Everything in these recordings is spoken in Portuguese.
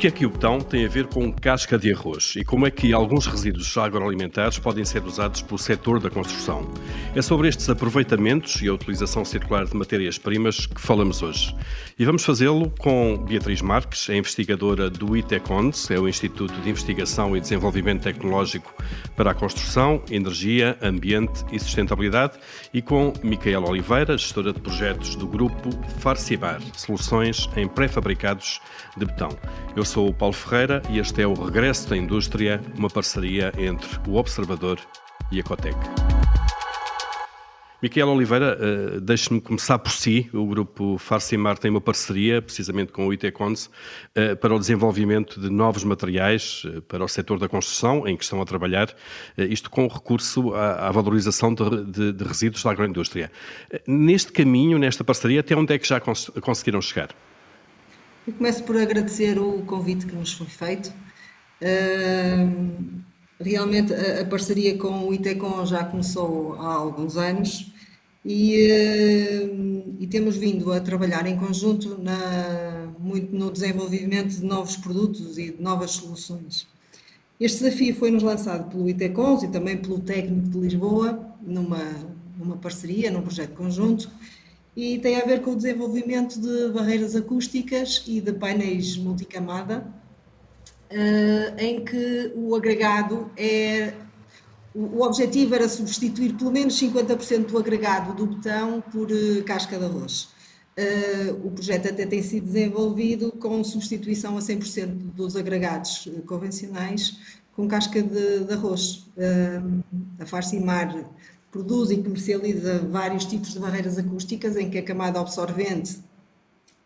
que é que o betão tem a ver com casca de arroz e como é que alguns resíduos agroalimentares podem ser usados pelo setor da construção? É sobre estes aproveitamentos e a utilização circular de matérias-primas que falamos hoje. E vamos fazê-lo com Beatriz Marques, é investigadora do ITECONS, é o Instituto de Investigação e Desenvolvimento Tecnológico para a Construção, Energia, Ambiente e Sustentabilidade, e com Micaela Oliveira, gestora de projetos do grupo Farcibar, soluções em pré-fabricados de betão. Eu sou o Paulo Ferreira e este é o Regresso da Indústria, uma parceria entre o Observador e a Cotec. Miquel Oliveira, uh, deixe-me começar por si. O grupo Farcimar tem uma parceria, precisamente com o ITECONS, uh, para o desenvolvimento de novos materiais uh, para o setor da construção, em que estão a trabalhar, isto com recurso à, à valorização de, de, de, resíduos da agroindústria. neste caminho, nesta parceria, até onde é que já cons conseguiram chegar? Eu começo por agradecer o convite que nos foi feito. Uh, realmente a, a, parceria com o ITECON já começou há alguns anos e, uh, e, temos vindo a trabalhar em conjunto na, muito no desenvolvimento de novos produtos e de novas soluções. Este desafio foi-nos lançado pelo ITECONS e também pelo Técnico de Lisboa, numa, numa parceria, num projeto conjunto, e tem a ver com o desenvolvimento de barreiras acústicas e de painéis multicamada, uh, em que o agregado é. O objetivo era substituir pelo menos 50% do agregado do betão por uh, casca de arroz. Uh, o projeto até tem sido desenvolvido com substituição a 100% dos agregados convencionais com casca de, de arroz. a Farcimar produz e comercializa vários tipos de barreiras acústicas em que a camada absorvente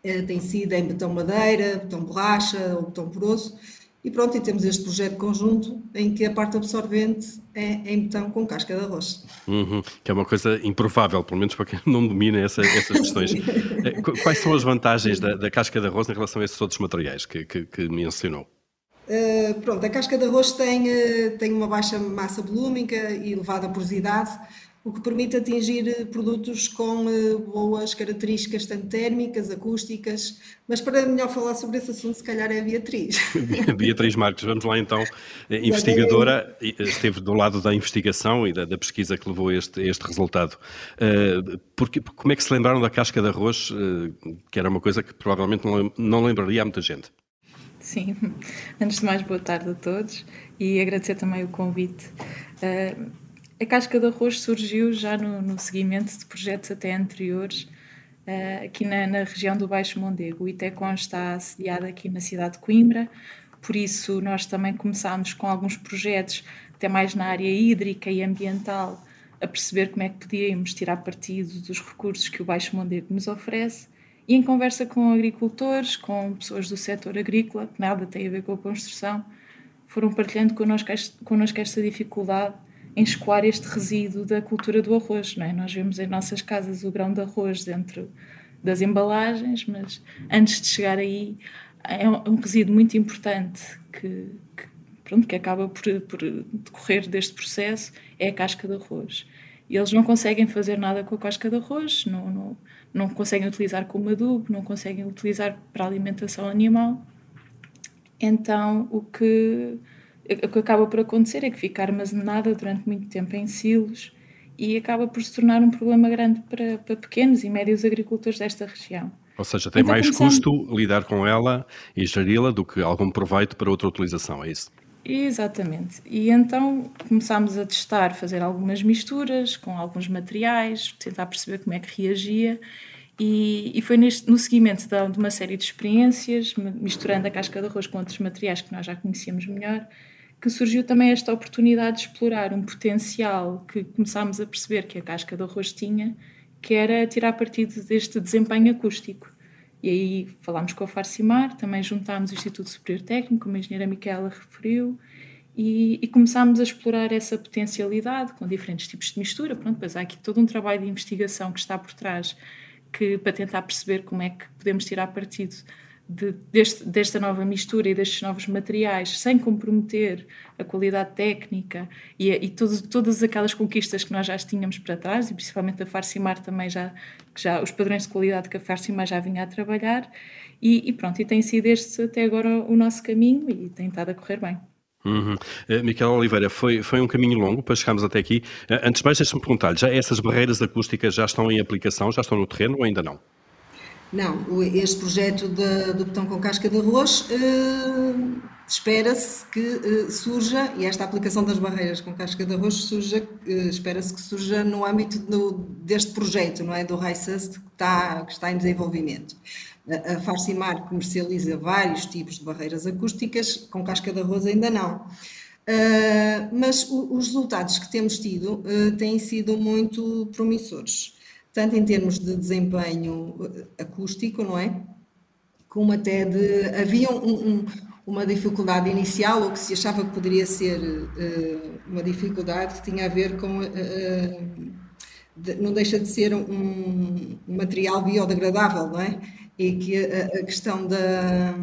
eh, tem sido em betão madeira, betão borracha ou betão poroso. E pronto, e temos este projeto conjunto em que a parte absorvente é em betão com casca de arroz. Uhum, que é uma coisa improvável, pelo menos para quem não domina essa, essas questões. Eh, quais são as vantagens da, da, casca de arroz em relação a esses outros materiais que, que, que mencionou? Uh, pronto, a casca de arroz tem, uh, tem uma baixa massa volúmica e elevada porosidade, o que permite atingir eh, produtos com uh, boas características, tanto térmicas, acústicas, mas para melhor falar sobre esse assunto, se calhar é a Beatriz. Beatriz Marques, vamos lá então, investigadora, esteve do lado da investigação e da, da pesquisa que levou a este, este resultado. porque, como é que se lembraram da casca de arroz, que era uma coisa que provavelmente não, não lembraria a muita gente? Sim, antes de mais, boa tarde a todos e agradecer também o convite. Uh, a Casca de Arroz surgiu já no, no seguimento de projetos até anteriores, uh, aqui na, na, região do Baixo Mondego. O ITECON está sediado aqui na cidade de Coimbra, por isso nós também começámos com alguns projetos, até mais na área hídrica e ambiental, a perceber como é que podíamos tirar partido dos recursos que o Baixo Mondego nos oferece e em conversa com agricultores, com pessoas do setor agrícola, que nada tem a ver com a construção, foram partilhando connosco, connosco esta dificuldade em escoar este resíduo da cultura do arroz. Não é? Nós vemos em nossas casas o grão de arroz dentro das embalagens, mas antes de chegar aí é um, um resíduo muito importante que, que, pronto, que acaba por, por decorrer deste processo, é a casca de arroz. E eles não conseguem fazer nada com a casca de arroz, não, não, não conseguem utilizar como adubo, não conseguem utilizar para alimentação animal. Então, o que, o que acaba por acontecer é que fica armazenada durante muito tempo em silos e acaba por se tornar um problema grande para, para pequenos e médios agricultores desta região. Ou seja, tem então, mais custo lidar com ela e geri-la do que algum proveito para outra utilização, é isso? Exatamente. E então começámos a testar, fazer algumas misturas com alguns materiais, tentar perceber como é que reagia. E, e foi neste, no seguimento de, de, uma série de experiências, misturando a casca de arroz com outros materiais que nós já conhecíamos melhor, que surgiu também esta oportunidade de explorar um potencial que começámos a perceber que a casca de arroz tinha, que era tirar partido deste desempenho acústico. E aí falámos com a Farcimar, também juntámos o Instituto Superior Técnico, como a engenheira Micaela referiu, e, e, começámos a explorar essa potencialidade com diferentes tipos de mistura. Pronto, pois há aqui todo um trabalho de investigação que está por trás que, para tentar perceber como é que podemos tirar partido de, deste, desta nova mistura e destes novos materiais, sem comprometer a qualidade técnica e, e todas aquelas conquistas que nós já tínhamos para trás, e principalmente a Farcimar também já, já os padrões de qualidade que a Farcimar já vinha a trabalhar, e, e pronto, e tem sido este até agora o nosso caminho e tem estado a correr bem. Uhum. Uh, Miquel Oliveira, foi, foi um caminho longo para chegarmos até aqui. Uh, antes de mais, deixa-me perguntar já essas barreiras acústicas já estão em aplicação, já estão no terreno ou ainda não? Não, este projeto do botão com casca de arroz uh, espera-se que uh, surja, e esta aplicação das barreiras com casca de arroz surja, uh, espera-se que surja no âmbito do, deste projeto, não é? Do RISUS que está, que está em desenvolvimento. A, a Farcimar comercializa vários tipos de barreiras acústicas, com casca de arroz ainda não. mas o, os resultados que temos tido têm sido muito promissores tanto em termos de desempenho eh, acústico, não é? Como até de. Havia um, um, uma dificuldade inicial, ou que se achava que poderia ser uh, uma dificuldade que tinha a ver com. Uh, de, não deixa de ser um, um, material biodegradável, não é? E que a, a questão da,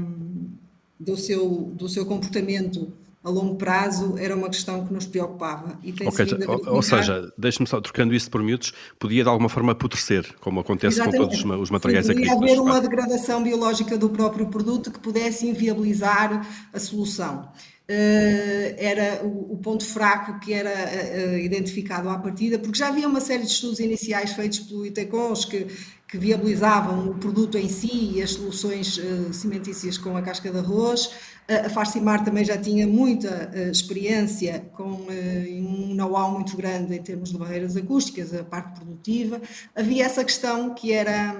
do, seu, do seu comportamento a longo prazo era uma questão que nos preocupava. E tem okay, ou, ou seja, deixe-me só, trocando isso por miúdos, podia de alguma forma apodrecer, como acontece Exatamente. com todos os, os materiais Sim, podia haver uma degradação biológica do próprio produto que pudesse inviabilizar a solução. Uh, era o, ponto fraco que era uh, identificado à partida, porque já havia uma série de estudos iniciais feitos pelo ITECONS que, que viabilizavam o produto em si e as soluções cimentícias com a casca de arroz, a Farcimar também já tinha muita experiência com um know-how muito grande em termos de barreiras acústicas, a parte produtiva. Havia essa questão que era,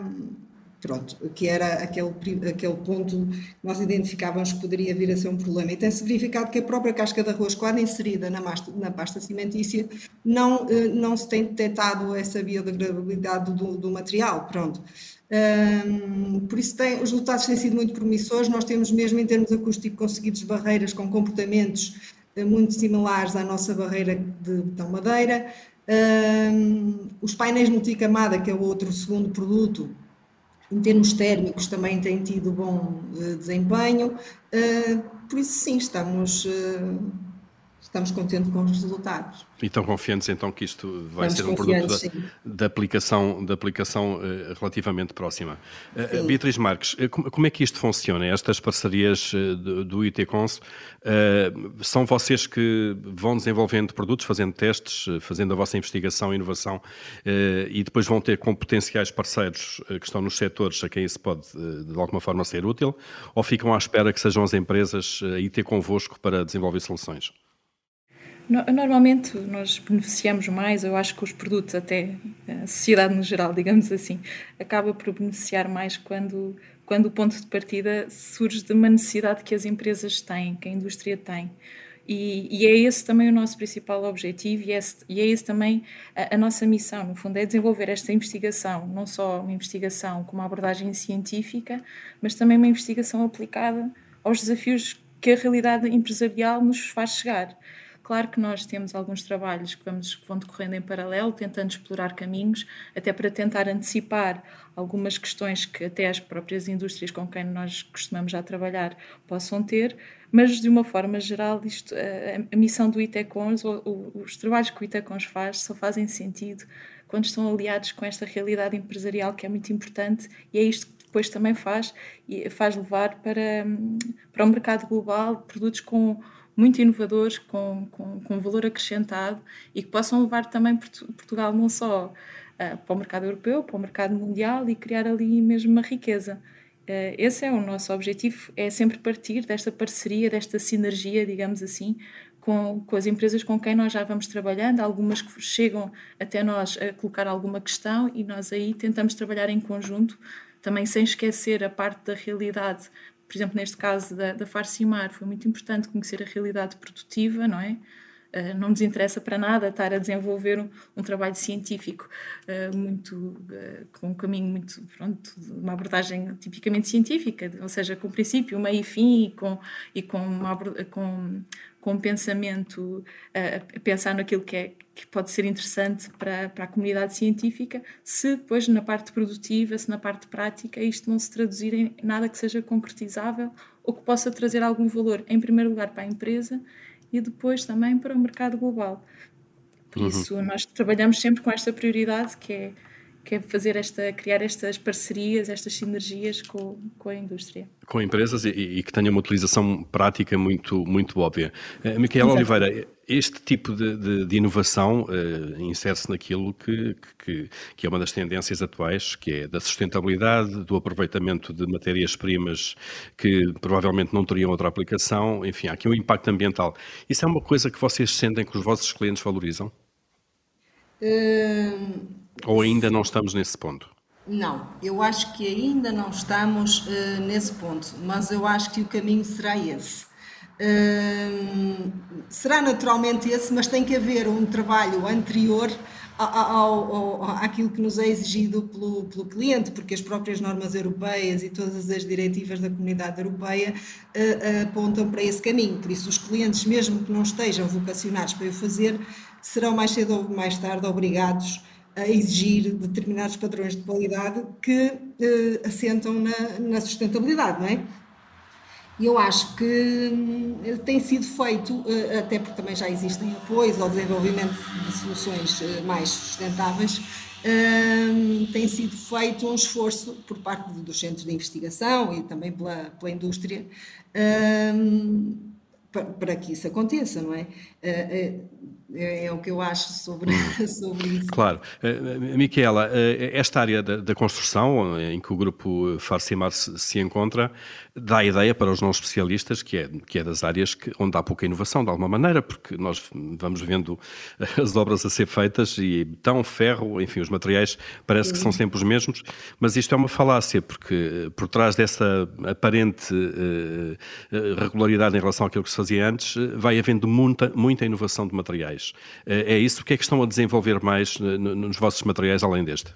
pronto, que era aquele, aquele ponto que nós identificávamos que poderia vir a ser um problema. E tem-se verificado que a própria casca de arroz, quando inserida na, na pasta cimentícia, não, uh, não se tem detectado essa biodegradabilidade do, do material. Pronto. Um, por isso tem, os resultados têm sido muito promissores. Nós temos mesmo em termos acústicos conseguidos barreiras com comportamentos uh, muito similares à nossa barreira de betão madeira. Um, os painéis multicamada, que é o outro segundo produto, em termos térmicos também têm tido bom uh, desempenho. Uh, por isso sim, estamos estamos contentes com os resultados. E estão confiantes então que isto vai estamos ser um produto da, da, aplicação, da aplicação uh, relativamente próxima. Uh, Beatriz Marques, uh, como, é que isto funciona? Estas parcerias do, do ITCons, são vocês que vão desenvolvendo produtos, fazendo testes, fazendo a vossa investigação e inovação e depois vão ter com potenciais parceiros que estão nos setores a quem isso pode de alguma forma ser útil? Ou ficam à espera que sejam as empresas a ir ter convosco para desenvolver soluções? Normalmente nós beneficiamos mais, eu acho que os produtos, até a sociedade no geral, digamos assim, acaba por beneficiar mais quando, quando o ponto de partida surge de uma necessidade que as empresas têm, que a indústria tem. E, e é esse também o nosso principal objetivo e, esse, e é esse também a, a, nossa missão, no fundo, é desenvolver esta investigação, não só uma investigação com uma abordagem científica, mas também uma investigação aplicada aos desafios que a realidade empresarial nos faz chegar. Claro que nós temos alguns trabalhos que, vamos, que vão decorrendo em paralelo, tentando explorar caminhos, até para tentar antecipar algumas questões que até as próprias indústrias com quem nós costumamos já trabalhar possam ter, mas de uma forma geral, isto, a, missão do ITECONS, os trabalhos que o ITECONS faz, só fazem sentido quando estão aliados com esta realidade empresarial que é muito importante e é isto que depois também faz, faz levar para, para o mercado global produtos com muito inovadores, com, com, com valor acrescentado e que possam levar também Portugal não só uh, para o mercado europeu, para o mercado mundial e criar ali mesmo uma riqueza. Uh, esse é o nosso objetivo, é sempre partir desta parceria, desta sinergia, digamos assim, com, com as empresas com quem nós já vamos trabalhando, algumas que chegam até nós a colocar alguma questão e nós aí tentamos trabalhar em conjunto, também sem esquecer a parte da realidade por exemplo, neste caso da, da Farcimar, foi muito importante conhecer a realidade produtiva, não é? Uh, não nos interessa para nada estar a desenvolver um, um trabalho científico uh, muito uh, com um caminho muito pronto, uma abordagem tipicamente científica, ou seja, com princípio, meio e fim e com, e com, uma, com, com pensamento, a pensar naquilo que, é, que pode ser interessante para, para a comunidade científica, se depois na parte produtiva, se na parte prática isto não se traduzir em nada que seja concretizável ou que possa trazer algum valor, em primeiro lugar para a empresa e depois também para o mercado global. Por uhum. isso, nós trabalhamos sempre com esta prioridade que é, que é fazer esta, criar estas parcerias, estas sinergias com, com a indústria. Com empresas e, e que tenha uma utilização prática muito, muito óbvia. Uh, Micaela Oliveira, este tipo de, de, de inovação uh, insere-se naquilo que, que, que, é uma das tendências atuais, que é da sustentabilidade, do aproveitamento de matérias-primas que provavelmente não teriam outra aplicação, enfim, há aqui um impacto ambiental. Isso é uma coisa que vocês sentem que os vossos clientes valorizam? Uh, Ou ainda não estamos nesse ponto? Não, eu acho que ainda não estamos uh, nesse ponto, mas eu acho que o caminho será esse será naturalmente esse, mas tem que haver um trabalho anterior ao, ao, ao, àquilo que nos é exigido pelo, pelo, cliente, porque as próprias normas europeias e todas as diretivas da comunidade europeia uh, apontam para esse caminho. Por isso, os clientes, mesmo que não estejam vocacionados para o fazer, serão mais cedo ou mais tarde obrigados a exigir determinados padrões de qualidade que uh, assentam na, na sustentabilidade, não é? E eu acho que hum, tem sido feito, eh, até porque também já existem apoios ao desenvolvimento de soluções eh, mais sustentáveis, hum, tem sido feito um esforço por parte dos centros de investigação e também pela, pela indústria hum, para, que isso aconteça, não é? Eh, é, é, o que eu acho sobre, sobre isso. Claro. Uh, Miquela, uh, esta área da, da, construção, em que o grupo Farcimar se, se, encontra, dá a ideia para os não especialistas que é, que é das áreas que, onde há pouca inovação, de alguma maneira, porque nós vamos vendo as obras a ser feitas e tão ferro, enfim, os materiais parece Sim. que são sempre os mesmos, mas isto é uma falácia, porque por trás dessa aparente regularidade em relação àquilo que se fazia antes, vai havendo muita, muita inovação de materiais materiais. É isso? O que é que estão a desenvolver mais nos vossos materiais além deste?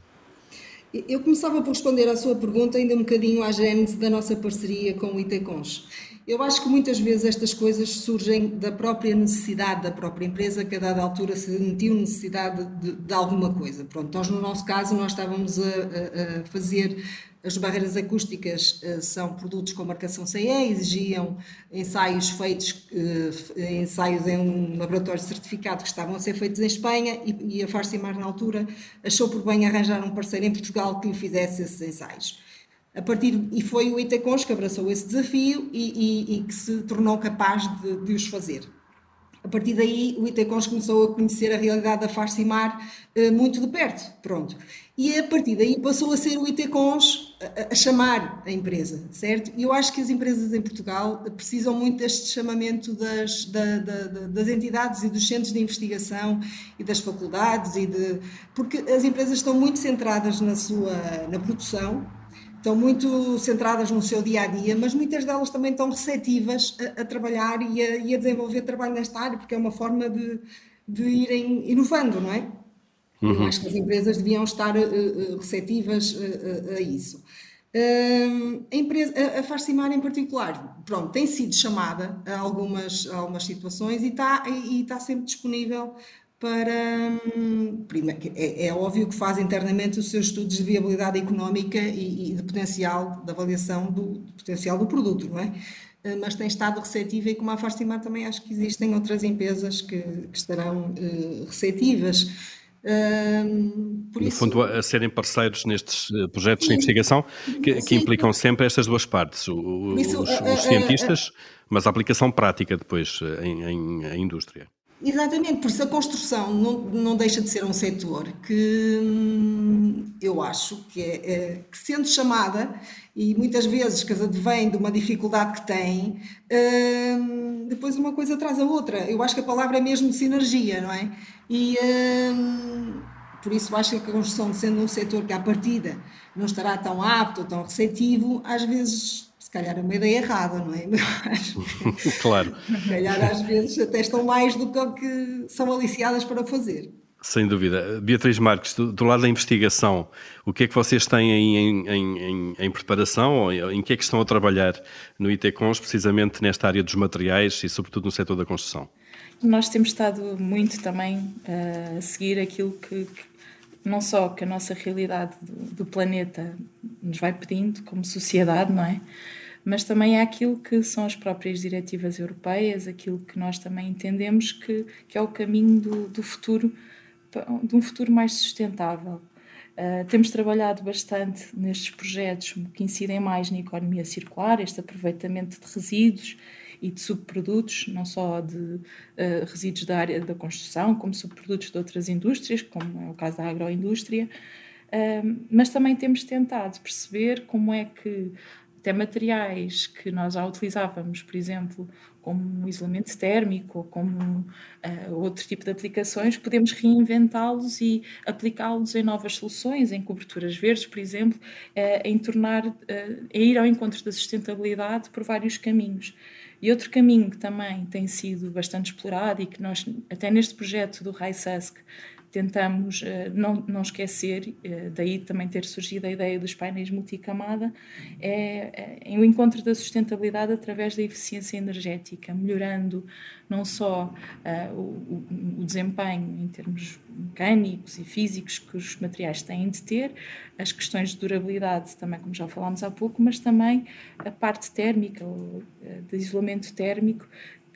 Eu começava por responder à sua pergunta ainda um bocadinho à gênese da nossa parceria com o ITCons. Eu acho que muitas vezes estas coisas surgem da própria necessidade da própria empresa, que a dada altura se sentiu necessidade de, de alguma coisa. Pronto, nós no nosso caso nós estávamos a, a, a fazer as barreiras acústicas uh, são produtos com marcação CE, exigiam ensaios feitos, uh, ensaios em um laboratório certificado que estavam a ser feitos em Espanha e, a Farcimar, na altura, achou por bem arranjar um parceiro em Portugal que lhe fizesse esses ensaios. A partir, e foi o Itecons que abraçou esse desafio e, e, e que se tornou capaz de, de os fazer. A partir daí, o ITCons começou a conhecer a realidade da Farcimar uh, muito de perto, pronto. E a partir daí passou a ser o ITCons a, a, chamar a empresa, certo? E eu acho que as empresas em Portugal precisam muito deste chamamento das, da, da, das entidades e dos centros de investigação e das faculdades, e de, porque as empresas estão muito centradas na sua na produção, estão muito centradas no seu dia a dia, mas muitas delas também estão receptivas a, a trabalhar e a, e a, desenvolver trabalho nesta área, porque é uma forma de, de irem inovando, não é? Uhum. Acho que as empresas deviam estar uh, receptivas uh, a isso. Uh, a, empresa, a, a Farcimar em particular, pronto, tem sido chamada a algumas, a algumas situações e está, e, e está sempre disponível para. É, é, óbvio que faz internamente os seus estudos de viabilidade económica e, e de potencial, de avaliação do potencial do produto, não é? Eh, mas tem estado receptiva e como a Fastimar também acho que existem outras empresas que, que estarão uh, receptivas. Uh, por no isso, fundo, a serem parceiros nestes eh, projetos de investigação que, que implicam sempre estas duas partes, o, isso, os, os, cientistas, mas a aplicação prática depois em, em, em indústria. Exatamente, por isso a construção não, não deixa de ser um setor que hum, eu acho que, é, é, que sendo chamada, e muitas vezes que advém de uma dificuldade que tem, hum, depois uma coisa traz a outra. Eu acho que a palavra é mesmo sinergia, não é? E hum, por isso acho que a construção, sendo um setor que à partida não estará tão apto, tão receptivo, às vezes se calhar é uma ideia errada, não é? claro. Se calhar às vezes até estão mais do que que são aliciadas para fazer. Sem dúvida. Beatriz Marques, do, do, lado da investigação, o que é que vocês têm em, em, em, em preparação ou em que é que estão a trabalhar no ITCONS, precisamente nesta área dos materiais e sobretudo no setor da construção? Nós temos estado muito também a seguir aquilo que, que não só que a nossa realidade do, do, planeta nos vai pedindo como sociedade, não é? Mas também é aquilo que são as próprias diretivas europeias, aquilo que nós também entendemos que, que é o caminho do, do futuro de um futuro mais sustentável. Uh, temos trabalhado bastante nestes projetos que incidem mais na economia circular, este aproveitamento de resíduos e de subprodutos, não só de uh, resíduos da área da construção, como subprodutos de outras indústrias, como é o caso da agroindústria, mas também temos tentado perceber como é que até materiais que nós já utilizávamos, por exemplo, como isolamento térmico ou como uh, outro tipo de aplicações, podemos reinventá-los e aplicá-los em novas soluções, em coberturas verdes, por exemplo, uh, em tornar, uh, em ir ao encontro da sustentabilidade por vários caminhos. E outro caminho que também tem sido bastante explorado e que nós, até neste projeto do RaiSask, tentamos uh, não, não esquecer, uh, daí também ter surgido a ideia dos painéis multicamada, é, é, o encontro da sustentabilidade através da eficiência energética, melhorando não só uh, o, o, desempenho em termos mecânicos e físicos que os materiais têm de ter, as questões de durabilidade também, como já falámos há pouco, mas também a parte térmica, o, de isolamento térmico,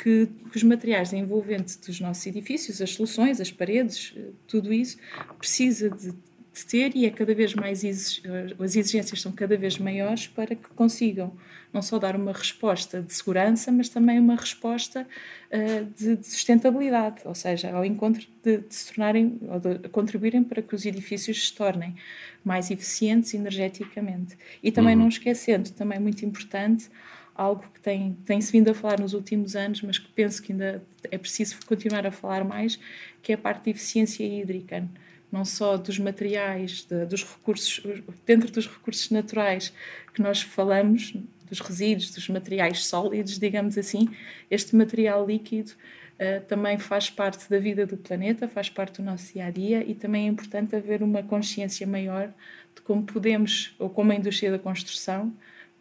que, os materiais envolventes dos nossos edifícios, as soluções, as paredes, eh, tudo isso precisa de, de ter e é cada vez mais exig, as exigências são cada vez maiores para que consigam não só dar uma resposta de segurança, mas também uma resposta uh, de, de, sustentabilidade, ou seja, ao encontro de, de se tornarem ou de contribuírem para que os edifícios se tornem mais eficientes energeticamente. E também uhum. não esquecendo, também é muito importante, algo que tem, tem-se vindo a falar nos últimos anos, mas que penso que ainda é preciso continuar a falar mais, que é a parte de eficiência hídrica, não só dos materiais, de, dos recursos, dentro dos recursos naturais que nós falamos, dos resíduos, dos materiais sólidos, digamos assim, este material líquido uh, também faz parte da vida do planeta, faz parte do nosso dia a dia e também é importante haver uma consciência maior de como podemos, ou como a indústria da construção,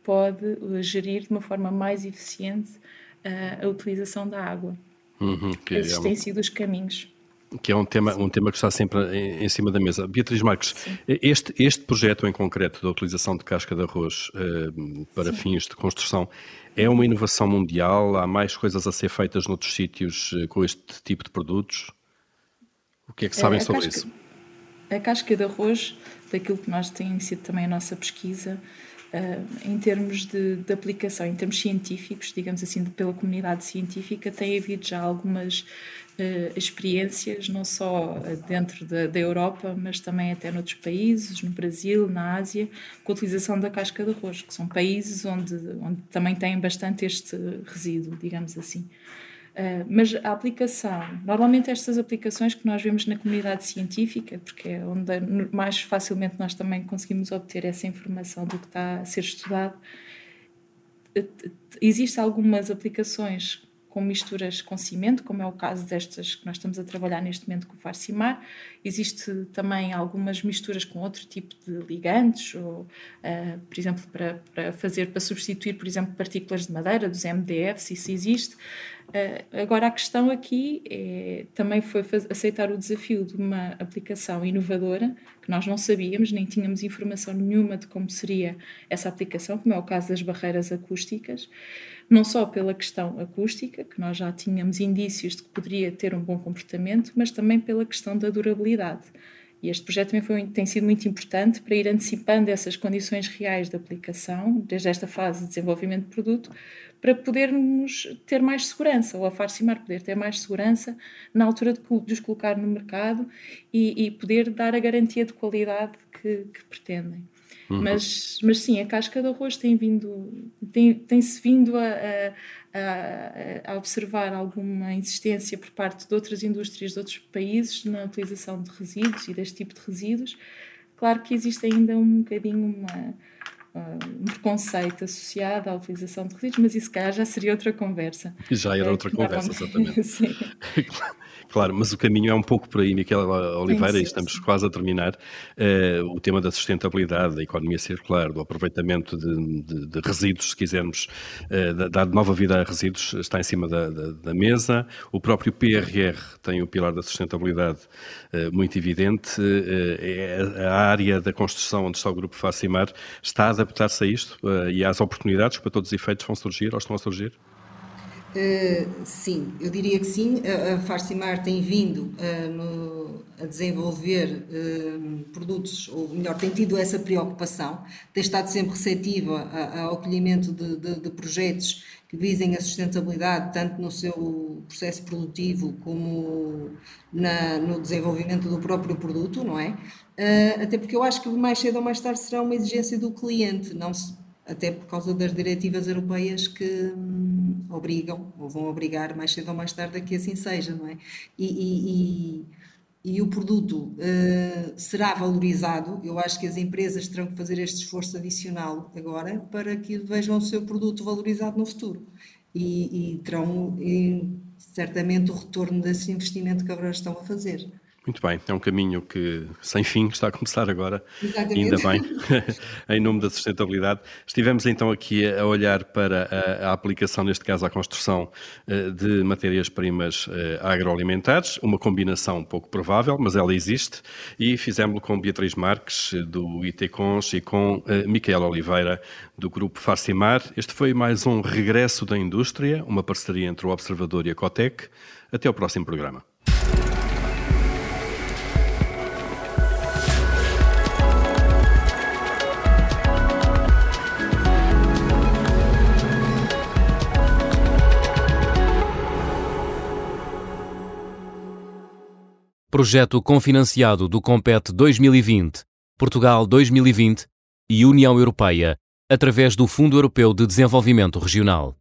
pode gerir de uma forma mais eficiente uh, a utilização da água. Uhum, Esses é têm sido os caminhos. Que é um tema, um tema que está sempre em, em cima da mesa. Beatriz Marques, este, este projeto em concreto da utilização de casca de arroz uh, para Sim. fins de construção é uma inovação mundial? Há mais coisas a ser feitas noutros sítios com este tipo de produtos? O que é que sabem sobre casca, isso? A casca de arroz, daquilo que nós tem sido também a nossa pesquisa, Uh, em termos de, de, aplicação, em termos científicos, digamos assim, pela comunidade científica, tem havido já algumas uh, experiências, não só dentro da, da, Europa, mas também até noutros países, no Brasil, na Ásia, com a utilização da casca de arroz, que são países onde, onde também têm bastante este resíduo, digamos assim. Uh, mas a aplicação, normalmente estas aplicações que nós vemos na comunidade científica, porque é onde mais facilmente nós também conseguimos obter essa informação do que está a ser estudado, existem algumas aplicações com misturas com cimento, como é o caso destas que nós estamos a trabalhar neste momento com o Farcimar. Existe também algumas misturas com outro tipo de ligantes, ou, uh, por exemplo, para, para fazer, para substituir, por exemplo, partículas de madeira, dos MDFs, isso existe. Uh, agora, a questão aqui é, também foi aceitar o desafio de uma aplicação inovadora, que nós não sabíamos, nem tínhamos informação nenhuma de como seria essa aplicação, como é o caso das barreiras acústicas não só pela questão acústica, que nós já tínhamos indícios de que poderia ter um bom comportamento, mas também pela questão da durabilidade. E este projeto também foi, tem sido muito importante para ir antecipando essas condições reais de aplicação, desde esta fase de desenvolvimento de produto, para podermos ter mais segurança, ou a Farcimar poder ter mais segurança na altura de, de os colocar no mercado e, e, poder dar a garantia de qualidade que, que pretendem. Uhum. Mas, mas sim, a casca de arroz tem vindo, tem, tem-se vindo a, a, a, observar alguma insistência por parte de outras indústrias de outros países na utilização de resíduos e deste tipo de resíduos. Claro que existe ainda um bocadinho uma, um preconceito associado à utilização de resíduos, mas isso, calhar, já seria outra conversa. Já era outra conversa, exatamente. Sim. Claro, mas o caminho é um pouco por aí, Miquela Oliveira, sim, sim, e estamos sim. quase a terminar. Uh, o tema da sustentabilidade, da economia circular, do aproveitamento de, de, de resíduos, se quisermos, uh, dar nova vida a resíduos, está em cima da, da, da, mesa. O próprio PRR tem o pilar da sustentabilidade uh, muito evidente. É a área da construção onde está o Grupo Facimar está a adaptar-se a isto e às oportunidades que, para todos os efeitos, vão surgir ou estão a surgir? Uh, sim, eu diria que sim. A, a Farcimar tem vindo uh, a desenvolver uh, produtos, ou melhor, tem tido essa preocupação, tem estado sempre receptiva ao acolhimento de, de, de, projetos que visem a sustentabilidade, tanto no seu processo produtivo como na, no desenvolvimento do próprio produto, não é? até porque eu acho que mais cedo ou mais tarde será uma exigência do cliente, não se até por causa das diretivas europeias que hum, obrigam, ou vão obrigar mais cedo ou mais tarde a que assim seja, não é? E, e, e, e o produto uh, será valorizado, eu acho que as empresas terão que fazer este esforço adicional agora para que vejam o seu produto valorizado no futuro e, terão certamente o retorno desse investimento que agora estão a fazer. Muito bem, é um caminho que sem fim está a começar agora, Exatamente. ainda bem, em nome da sustentabilidade. Estivemos então aqui a olhar para a, a aplicação, neste caso à construção eh, de matérias-primas eh, agroalimentares, uma combinação pouco provável, mas ela existe, e fizemos-lo com Beatriz Marques, do ITCons, e com eh, Micaela Oliveira, do Grupo Farcimar. Este foi mais um Regresso da Indústria, uma parceria entre o Observador e a Cotec. Até ao próximo programa. Projeto confinanciado do Compete 2020, Portugal 2020 e União Europeia, através do Fundo Europeu de Desenvolvimento Regional.